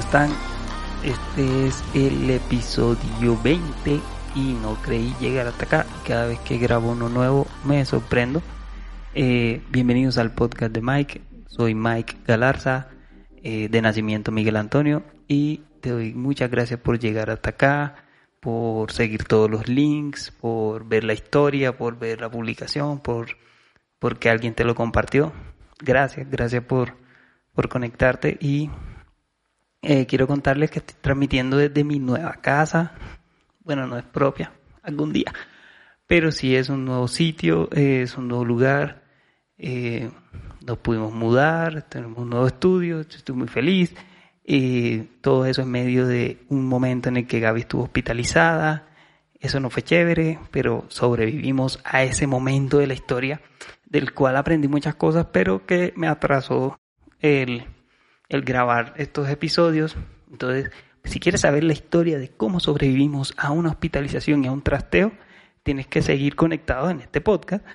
Hola, ¿cómo están? Este es el episodio 20 y no creí llegar hasta acá. Cada vez que grabo uno nuevo me sorprendo. Eh, bienvenidos al podcast de Mike. Soy Mike Galarza, eh, de nacimiento Miguel Antonio, y te doy muchas gracias por llegar hasta acá, por seguir todos los links, por ver la historia, por ver la publicación, por porque alguien te lo compartió. Gracias, gracias por, por conectarte y eh, quiero contarles que estoy transmitiendo desde mi nueva casa. Bueno, no es propia, algún día. Pero sí es un nuevo sitio, es un nuevo lugar. Eh, nos pudimos mudar, tenemos un nuevo estudio, estoy muy feliz. Eh, todo eso en medio de un momento en el que Gaby estuvo hospitalizada. Eso no fue chévere, pero sobrevivimos a ese momento de la historia del cual aprendí muchas cosas, pero que me atrasó el el grabar estos episodios. Entonces, si quieres saber la historia de cómo sobrevivimos a una hospitalización y a un trasteo, tienes que seguir conectado en este podcast,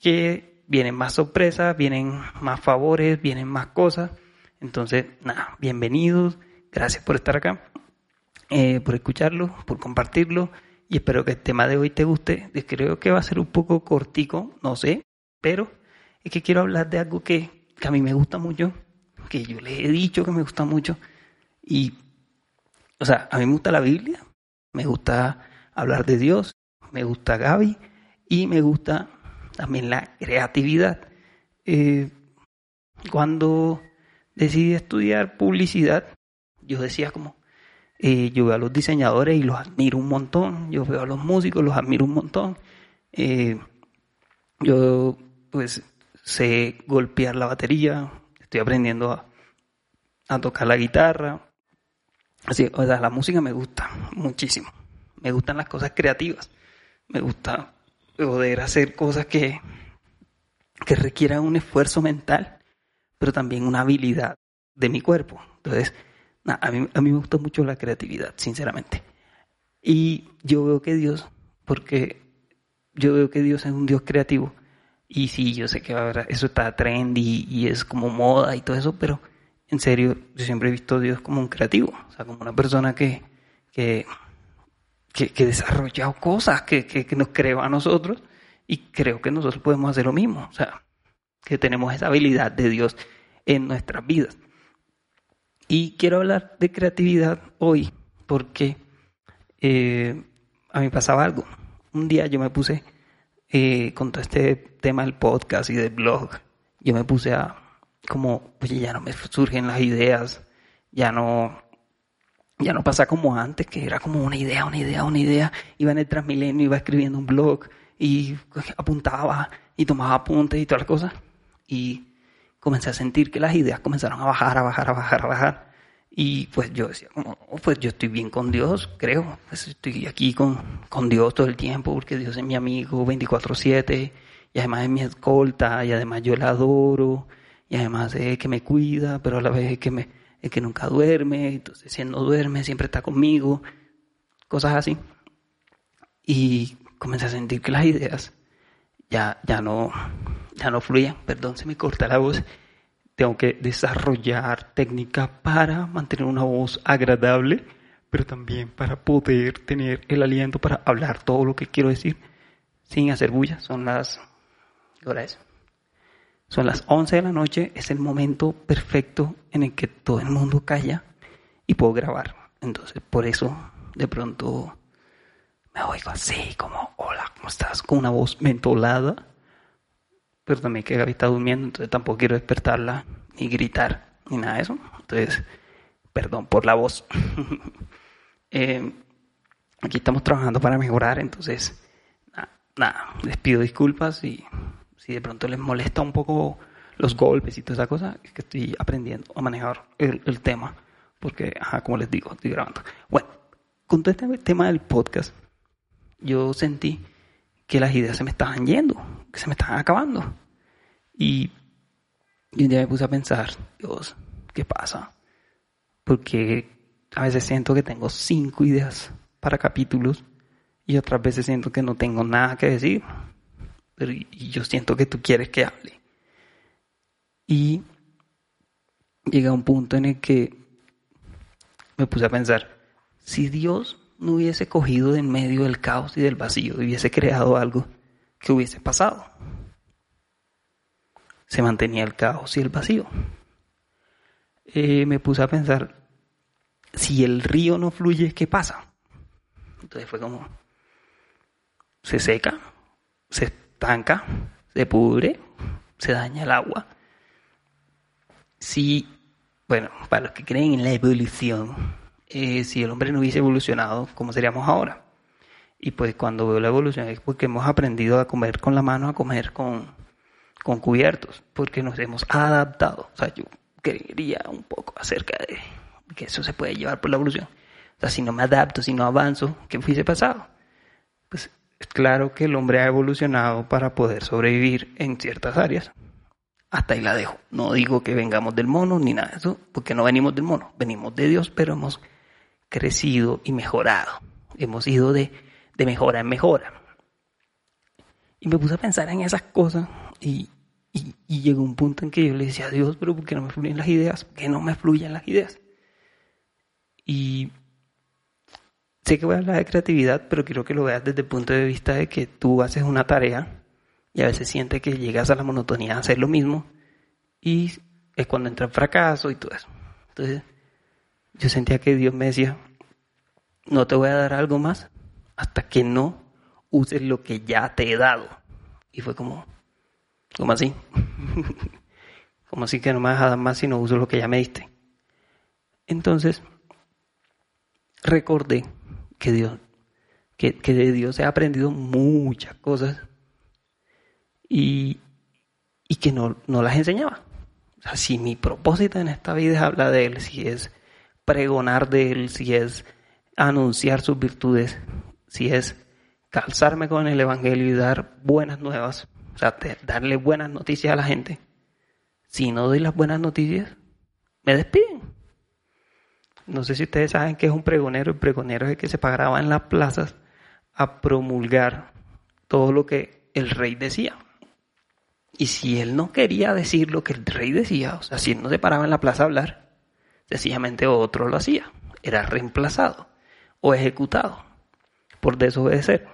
que vienen más sorpresas, vienen más favores, vienen más cosas. Entonces, nada, bienvenidos, gracias por estar acá, eh, por escucharlo, por compartirlo y espero que el tema de hoy te guste. Creo que va a ser un poco cortico, no sé, pero es que quiero hablar de algo que, que a mí me gusta mucho que yo les he dicho que me gusta mucho. Y, o sea, a mí me gusta la Biblia, me gusta hablar de Dios, me gusta Gaby y me gusta también la creatividad. Eh, cuando decidí estudiar publicidad, yo decía como, eh, yo veo a los diseñadores y los admiro un montón, yo veo a los músicos, los admiro un montón. Eh, yo pues sé golpear la batería, estoy aprendiendo a, tocar la guitarra. Así, o sea, la música me gusta muchísimo. Me gustan las cosas creativas. Me gusta poder hacer cosas que, que requieran un esfuerzo mental, pero también una habilidad de mi cuerpo. Entonces, a, mí, a mí me gusta mucho la creatividad, sinceramente. Y yo veo que Dios, porque yo veo que Dios es un Dios creativo, y sí, yo sé que eso está trendy y es como moda y todo eso, pero en serio, yo siempre he visto a Dios como un creativo, o sea, como una persona que, que, que, desarrolla cosas, que, que, que nos creó a nosotros y creo que nosotros podemos hacer lo mismo, o sea, que tenemos esa habilidad de Dios en nuestras vidas. Y quiero hablar de creatividad hoy porque eh, a mí pasaba algo. Un día yo me puse eh, con todo este tema del podcast y del blog, yo me puse a, como, oye, ya no me surgen las ideas, ya no, ya no pasa como antes, que era como una idea, una idea, una idea, iba en el Transmilenio, iba escribiendo un blog y apuntaba y tomaba apuntes y todas las cosas. Y comencé a sentir que las ideas comenzaron a bajar, a bajar, a bajar, a bajar. Y pues yo decía, oh, pues yo estoy bien con Dios, creo. Pues estoy aquí con, con Dios todo el tiempo porque Dios es mi amigo 24/7 y además es mi escolta y además yo la adoro y además es que me cuida, pero a la vez es que, me, es que nunca duerme, entonces si él no duerme siempre está conmigo, cosas así. Y comencé a sentir que las ideas ya, ya, no, ya no fluían, perdón, se me corta la voz tengo que desarrollar técnica para mantener una voz agradable, pero también para poder tener el aliento para hablar todo lo que quiero decir sin hacer bulla. Son las... ¿Qué es? Son las 11 de la noche, es el momento perfecto en el que todo el mundo calla y puedo grabar. Entonces, por eso, de pronto me oigo así, como, hola, ¿cómo estás? Con una voz mentolada pero también que Gaby está durmiendo, entonces tampoco quiero despertarla ni gritar ni nada de eso. Entonces, perdón por la voz. Eh, aquí estamos trabajando para mejorar, entonces, nada, les pido disculpas y si de pronto les molesta un poco los golpes y toda esa cosa, es que estoy aprendiendo a manejar el, tema, porque, ajá, como les digo, estoy grabando. Bueno, con todo este tema del podcast, yo sentí que las ideas se me estaban yendo, que se me estaban acabando. Y, un día me puse a pensar, Dios, ¿qué pasa? Porque a veces siento que tengo cinco ideas para capítulos y otras veces siento que no tengo nada que decir, pero y yo siento que tú quieres que hable. Y llega un punto en el que me puse a pensar, si Dios no hubiese cogido de en medio del caos y del vacío hubiese creado algo, ¿qué hubiese pasado? Se mantenía el caos y el vacío. Eh, me puse a pensar, si el río no fluye, ¿qué pasa? Entonces fue como, se seca, se estanca, se pudre, se daña el agua. Si, bueno, para los que creen en la evolución, eh, si el hombre no hubiese evolucionado, ¿cómo seríamos ahora? Y pues cuando veo la evolución es porque hemos aprendido a comer con la mano, a comer con, con cubiertos, porque nos hemos adaptado. O sea, yo quería un poco acerca de que eso se puede llevar por la evolución. O sea, si no me adapto, si no avanzo, ¿qué hubiese pasado? Pues es claro que el hombre ha evolucionado para poder sobrevivir en ciertas áreas. Hasta ahí la dejo. No digo que vengamos del mono ni nada de eso, porque no venimos del mono. Venimos de Dios, pero hemos crecido y mejorado. Hemos ido de, de mejora en mejora. Y me puse a pensar en esas cosas y, y, y, llegó un punto en que yo le decía a Dios, pero ¿por qué no me fluyen las ideas? ¿Por qué no me fluyen las ideas? Y sé que voy a hablar de creatividad, pero quiero que lo veas desde el punto de vista de que tú haces una tarea y a veces sientes que llegas a la monotonía de hacer lo mismo y es cuando entra el fracaso y todo eso. Entonces, yo sentía que Dios me decía, no te voy a dar algo más hasta que no uses lo que ya te he dado. Y fue como, ¿cómo así? como así que no me vas a dar más si no uso lo que ya me diste? Entonces, recordé que Dios, que, de Dios he aprendido muchas cosas y, y que no, no, las enseñaba. O sea, si mi propósito en esta vida es hablar de Él, si es pregonar de Él, si es anunciar sus virtudes, si es calzarme con el Evangelio y dar buenas nuevas, o sea, darle buenas noticias a la gente, si no doy las buenas noticias, me despiden. No sé si ustedes saben qué es un pregonero. El pregonero es el que se paraba en las plazas a promulgar todo lo que el rey decía. Y si él no quería decir lo que el rey decía, o sea, si él no se paraba en la plaza a hablar, sencillamente otro lo hacía. Era reemplazado o ejecutado por desobedecer.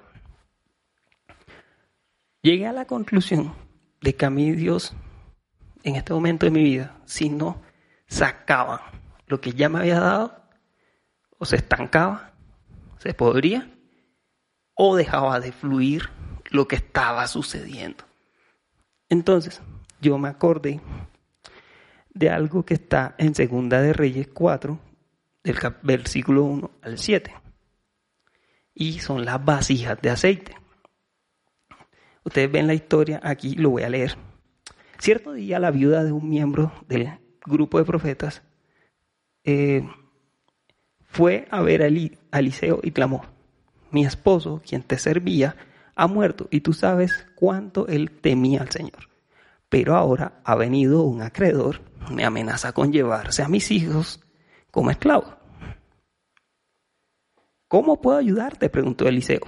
Llegué a la conclusión de que a mí Dios, en este momento de mi vida, si no sacaba lo que ya me había dado, o se estancaba, se podría, o dejaba de fluir lo que estaba sucediendo. Entonces, yo me acordé de algo que está en Segunda de Reyes 4, del versículo 1 al 7. Y son las vasijas de aceite. Ustedes ven la historia, aquí lo voy a leer. Cierto día la viuda de un miembro del grupo de profetas eh, fue a ver a Eliseo y clamó, mi esposo, quien te servía, ha muerto y tú sabes cuánto él temía al Señor. Pero ahora ha venido un acreedor, me amenaza con llevarse a mis hijos como esclavos. ¿Cómo puedo ayudarte? preguntó Eliseo.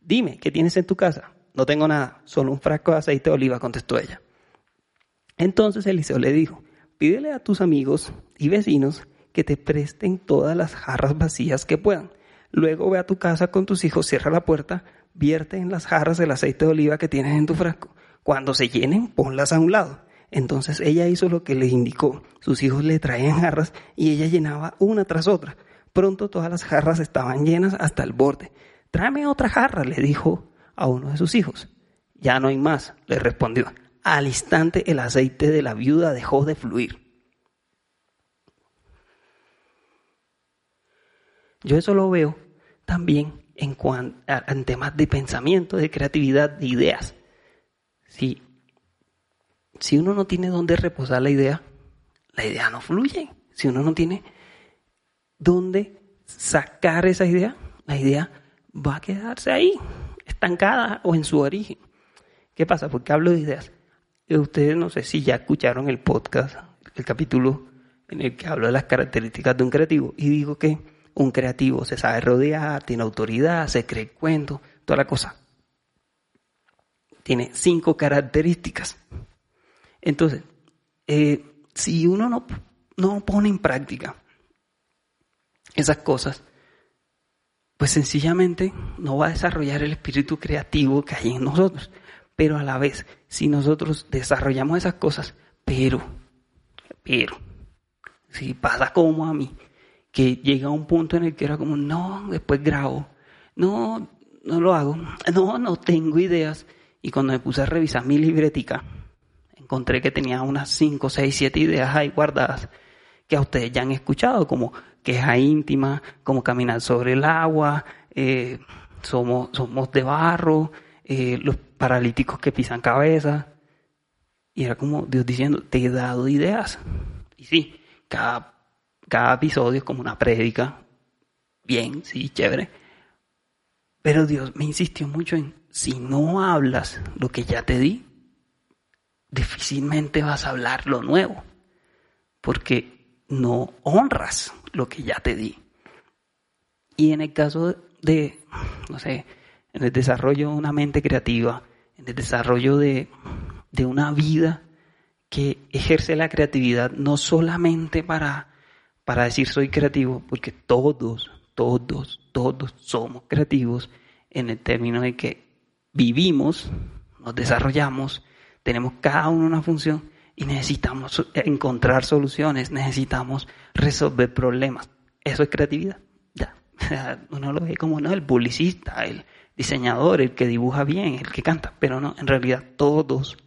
Dime, ¿qué tienes en tu casa? No tengo nada, solo un frasco de aceite de oliva, contestó ella. Entonces Eliseo le dijo, pídele a tus amigos y vecinos que te presten todas las jarras vacías que puedan. Luego ve a tu casa con tus hijos, cierra la puerta, vierte en las jarras el aceite de oliva que tienes en tu frasco. Cuando se llenen, ponlas a un lado. Entonces ella hizo lo que le indicó. Sus hijos le traían jarras y ella llenaba una tras otra. Pronto todas las jarras estaban llenas hasta el borde. Tráeme otra jarra, le dijo a uno de sus hijos. Ya no hay más, le respondió. Al instante el aceite de la viuda dejó de fluir. Yo eso lo veo también en, en temas de pensamiento, de creatividad, de ideas. Si, si uno no tiene dónde reposar la idea, la idea no fluye. Si uno no tiene dónde sacar esa idea, la idea va a quedarse ahí, estancada o en su origen. ¿Qué pasa? Porque hablo de ideas. Ustedes no sé si ya escucharon el podcast, el capítulo en el que hablo de las características de un creativo y digo que un creativo se sabe rodear, tiene autoridad, se cree cuento, toda la cosa. Tiene cinco características. Entonces, eh, si uno no, no pone en práctica esas cosas, pues sencillamente no va a desarrollar el espíritu creativo que hay en nosotros. Pero a la vez, si nosotros desarrollamos esas cosas, pero, pero, si pasa como a mí, que llega un punto en el que era como, no, después grabo, no, no lo hago, no, no tengo ideas. Y cuando me puse a revisar mi libretica, encontré que tenía unas 5, 6, 7 ideas ahí guardadas que a ustedes ya han escuchado, como queja íntima, como caminar sobre el agua, eh, somos, somos de barro, eh, los paralíticos que pisan cabeza. Y era como Dios diciendo, te he dado ideas. Y sí, cada, cada episodio es como una prédica. Bien, sí, chévere. Pero Dios me insistió mucho en, si no hablas lo que ya te di, difícilmente vas a hablar lo nuevo, porque no honras lo que ya te di. Y en el caso de, no sé, en el desarrollo de una mente creativa, en el desarrollo de, de una vida que ejerce la creatividad no solamente para, para decir soy creativo, porque todos, todos, todos somos creativos en el término de que vivimos, nos desarrollamos, tenemos cada uno una función y necesitamos encontrar soluciones, necesitamos resolver problemas. Eso es creatividad. Ya. Uno lo ve como no, el publicista, el diseñador, el que dibuja bien, el que canta, pero no, en realidad todos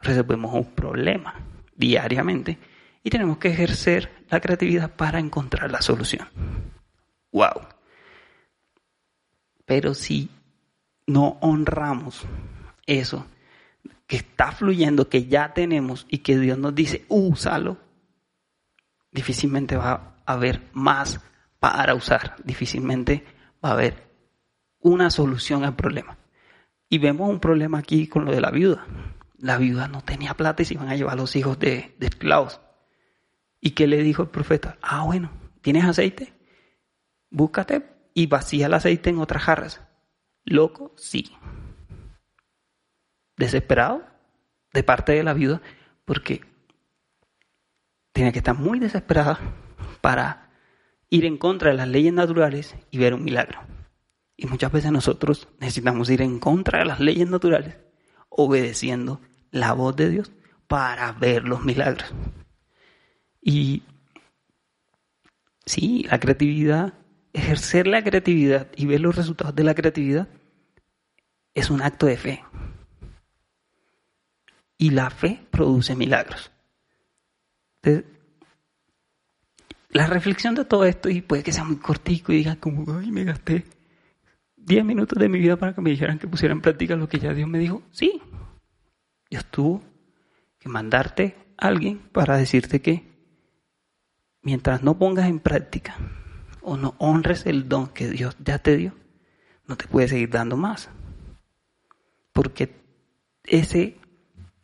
resolvemos un problema diariamente y tenemos que ejercer la creatividad para encontrar la solución. Wow. Pero si no honramos eso, que está fluyendo, que ya tenemos y que Dios nos dice, úsalo, difícilmente va a haber más para usar, difícilmente va a haber una solución al problema. Y vemos un problema aquí con lo de la viuda. La viuda no tenía plata y se iban a llevar los hijos de, de esclavos. ¿Y qué le dijo el profeta? Ah, bueno, ¿tienes aceite? Búscate y vacía el aceite en otras jarras. Loco, sí desesperado de parte de la viuda porque tiene que estar muy desesperada para ir en contra de las leyes naturales y ver un milagro. Y muchas veces nosotros necesitamos ir en contra de las leyes naturales, obedeciendo la voz de Dios para ver los milagros. Y sí, la creatividad, ejercer la creatividad y ver los resultados de la creatividad es un acto de fe. Y la fe produce milagros. la reflexión de todo esto, y puede que sea muy cortico y digan como, ay, me gasté 10 minutos de mi vida para que me dijeran que pusiera en práctica lo que ya Dios me dijo. Sí, Dios tuvo que mandarte a alguien para decirte que mientras no pongas en práctica o no honres el don que Dios ya te dio, no te puede seguir dando más. Porque ese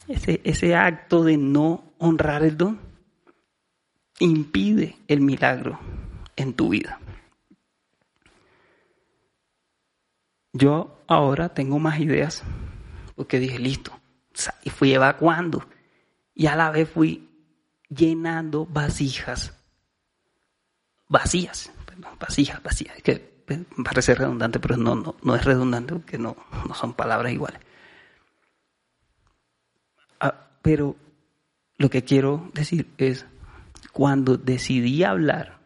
ese, ese acto de no honrar el don impide el milagro en tu vida. Yo ahora tengo más ideas porque dije, listo, y fui evacuando y a la vez fui llenando vasijas vacías, vasijas vacías, que parece redundante, pero no, no, no es redundante porque no, no son palabras iguales. Pero lo que quiero decir es, cuando decidí hablar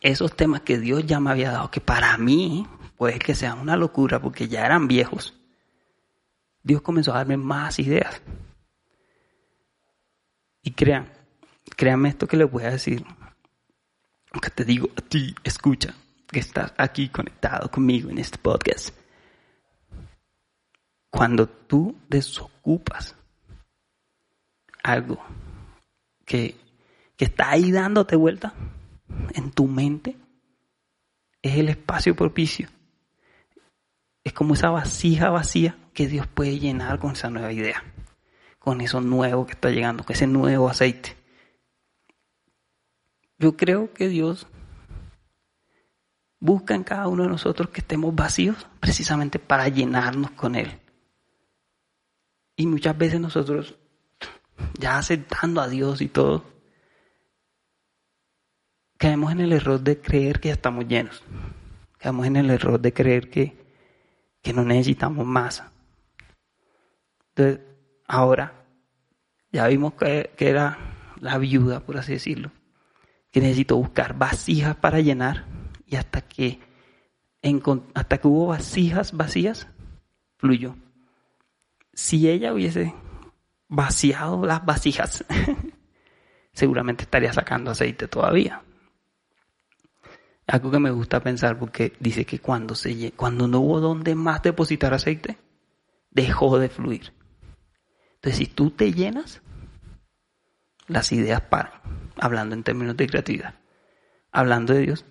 esos temas que Dios ya me había dado, que para mí puede que sean una locura porque ya eran viejos, Dios comenzó a darme más ideas. Y crean, créanme esto que les voy a decir, aunque te digo a ti, escucha, que estás aquí conectado conmigo en este podcast. Cuando tú desocupas algo que, está ahí dándote vuelta en tu mente, es el espacio propicio. Es como esa vasija vacía que Dios puede llenar con esa nueva idea, con eso nuevo que está llegando, con ese nuevo aceite. Yo creo que Dios busca en cada uno de nosotros que estemos vacíos precisamente para llenarnos con Él. Y muchas veces nosotros ya aceptando a Dios y todo, caemos en el error de creer que ya estamos llenos. Caemos en el error de creer que, que no necesitamos más. Entonces, ahora, ya vimos que, que era la viuda, por así decirlo, que necesitó buscar vasijas para llenar y hasta que, hasta que hubo vasijas vacías, fluyó. Si ella hubiese vaciado las vasijas, seguramente estaría sacando aceite todavía. Algo que me gusta pensar porque dice que cuando, se, cuando no hubo donde más depositar aceite, dejó de fluir. Entonces, si tú te llenas, las ideas paran, hablando en términos de creatividad. Hablando de Dios,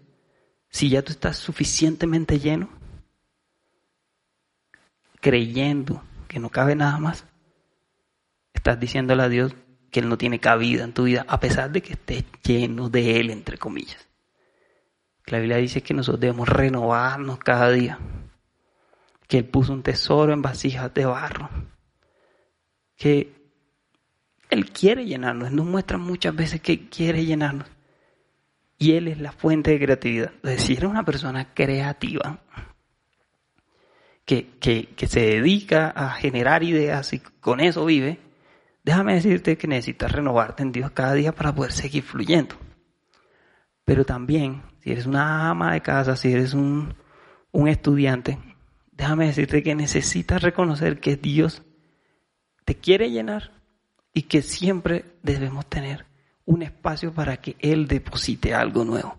si ya tú estás suficientemente lleno, creyendo que no cabe nada más, estás diciéndole a Dios que Él no tiene cabida en tu vida, a pesar de que estés lleno de Él, entre comillas. La Biblia dice que nosotros debemos renovarnos cada día, que Él puso un tesoro en vasijas de barro, que Él quiere llenarnos, nos muestra muchas veces que quiere llenarnos. Y Él es la fuente de creatividad. Es decir, es una persona creativa, que, que, que se dedica a generar ideas y con eso vive, déjame decirte que necesitas renovarte en Dios cada día para poder seguir fluyendo. Pero también, si eres una ama de casa, si eres un, un estudiante, déjame decirte que necesitas reconocer que Dios te quiere llenar y que siempre debemos tener un espacio para que Él deposite algo nuevo,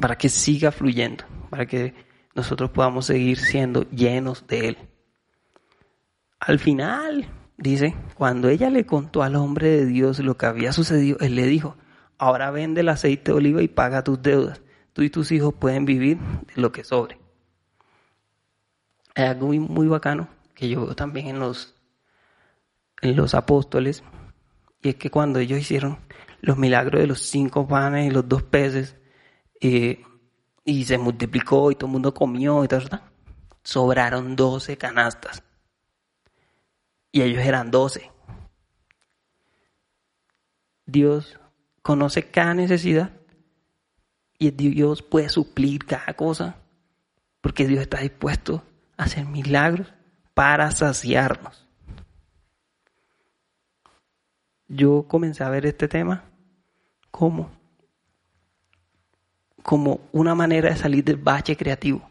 para que siga fluyendo, para que nosotros podamos seguir siendo llenos de Él. Al final, dice, cuando ella le contó al hombre de Dios lo que había sucedido, Él le dijo, ahora vende el aceite de oliva y paga tus deudas. Tú y tus hijos pueden vivir de lo que sobre. Hay algo muy, muy bacano que yo veo también en los, los apóstoles, y es que cuando ellos hicieron los milagros de los cinco panes y los dos peces, eh, y se multiplicó y todo el mundo comió y tal, sobraron 12 canastas. Y ellos eran 12. Dios conoce cada necesidad y Dios puede suplir cada cosa porque Dios está dispuesto a hacer milagros para saciarnos. Yo comencé a ver este tema como como una manera de salir del bache creativo.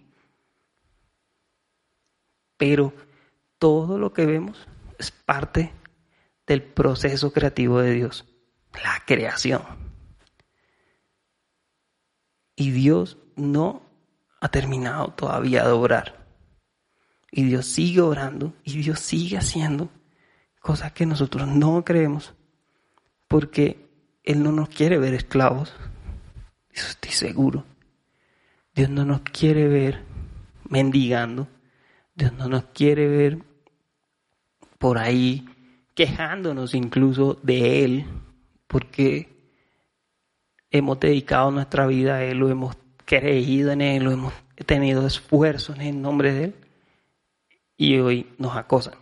Pero todo lo que vemos es parte del proceso creativo de Dios, la creación. Y Dios no ha terminado todavía de obrar. Y Dios sigue orando y Dios sigue haciendo cosas que nosotros no creemos porque Él no nos quiere ver esclavos, eso estoy seguro. Dios no nos quiere ver mendigando. Dios no nos quiere ver por ahí quejándonos incluso de Él, porque hemos dedicado nuestra vida a Él, lo hemos creído en Él, lo hemos tenido esfuerzo en el nombre de Él, y hoy nos acosan.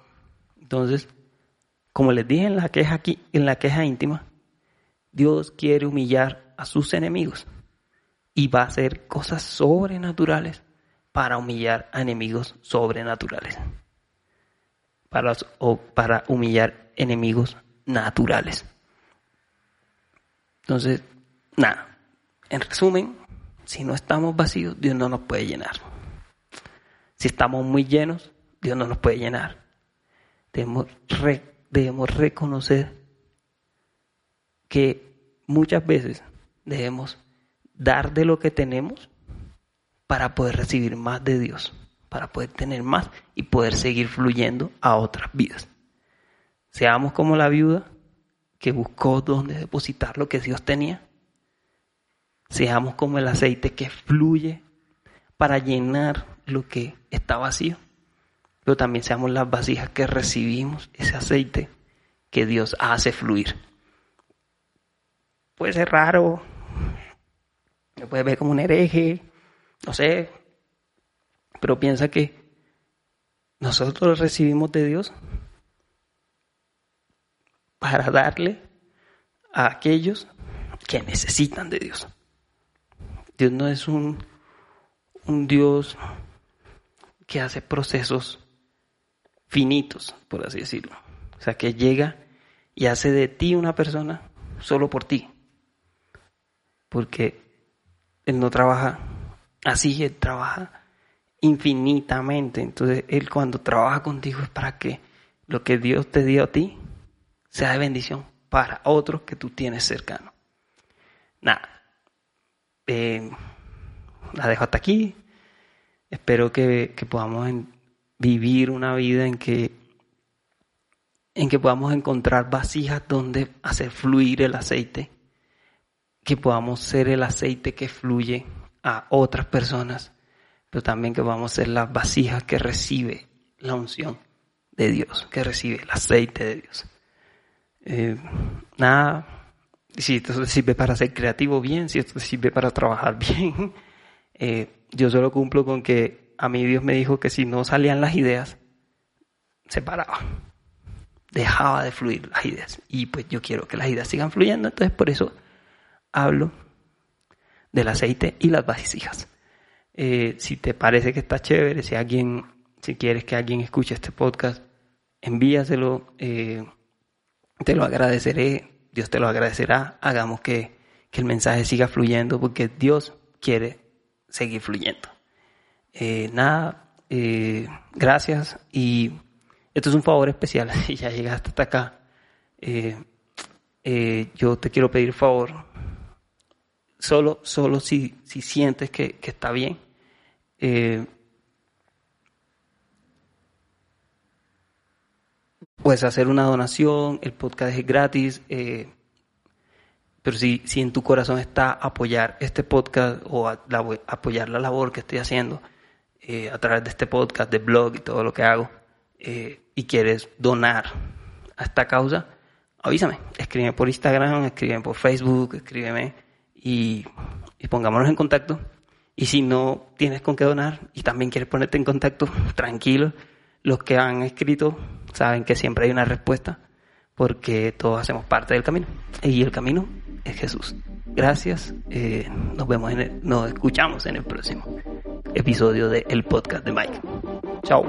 Entonces, como les dije en la queja aquí, en la queja íntima, Dios quiere humillar a sus enemigos y va a hacer cosas sobrenaturales para humillar a enemigos sobrenaturales. Para, o para humillar enemigos naturales. Entonces, nada, en resumen, si no estamos vacíos, Dios no nos puede llenar. Si estamos muy llenos, Dios no nos puede llenar. Debemos, debemos reconocer que muchas veces debemos dar de lo que tenemos para poder recibir más de Dios, para poder tener más y poder seguir fluyendo a otras vidas. Seamos como la viuda que buscó dónde depositar lo que Dios tenía. Seamos como el aceite que fluye para llenar lo que está vacío. Pero también seamos las vasijas que recibimos ese aceite que Dios hace fluir. Puede ser raro, me puede ver como un hereje, no sé, pero piensa que nosotros recibimos de Dios para darle a aquellos que necesitan de Dios. Dios no es un, un Dios que hace procesos finitos, por así decirlo. O sea, que llega y hace de ti una persona solo por ti. Porque Él no trabaja así, Él trabaja infinitamente. Entonces, Él cuando trabaja contigo es para que lo que Dios te dio a ti sea de bendición para otros que tú tienes cercano. Nada. Eh, la dejo hasta aquí. Espero que, podamos vivir una vida en que, en que podamos encontrar vasijas donde hacer fluir el aceite. Que podamos ser el aceite que fluye a otras personas. Pero también que podamos ser las vasijas que recibe la unción de Dios, que recibe el aceite de Dios. Eh, nada, si esto sirve para ser creativo, bien, si esto sirve para trabajar, bien. Eh, yo solo cumplo con que a mí Dios me dijo que si no salían las ideas, se paraba. Dejaba de fluir las ideas. Y pues yo quiero que las ideas sigan fluyendo, entonces por eso hablo del aceite y las vasijas. Eh, si te parece que está chévere, si alguien, si quieres que alguien escuche este podcast, envíaselo. Eh, te lo agradeceré, Dios te lo agradecerá, hagamos que, el mensaje siga fluyendo porque Dios quiere seguir fluyendo. Eh, nada, eh, gracias. Y esto es un favor especial, si ya llegaste hasta acá, eh, yo te quiero pedir favor, solo, solo si, si sientes que, que está bien, puedes hacer una donación, el podcast es gratis, eh, pero si, si en tu corazón está apoyar este podcast o apoyar la labor que estoy haciendo eh, a través de este podcast, de blog y todo lo que hago, eh, y quieres donar a esta causa, avísame, escríbeme por Instagram, escríbeme por Facebook, escríbeme y, pongámonos en contacto. Y si no tienes con qué donar y también quieres ponerte en contacto, tranquilo, los que han escrito saben que siempre hay una respuesta porque todos hacemos parte del camino y el camino es Jesús. Gracias, eh, nos vemos nos escuchamos en el próximo episodio de el podcast de Mike. Chao.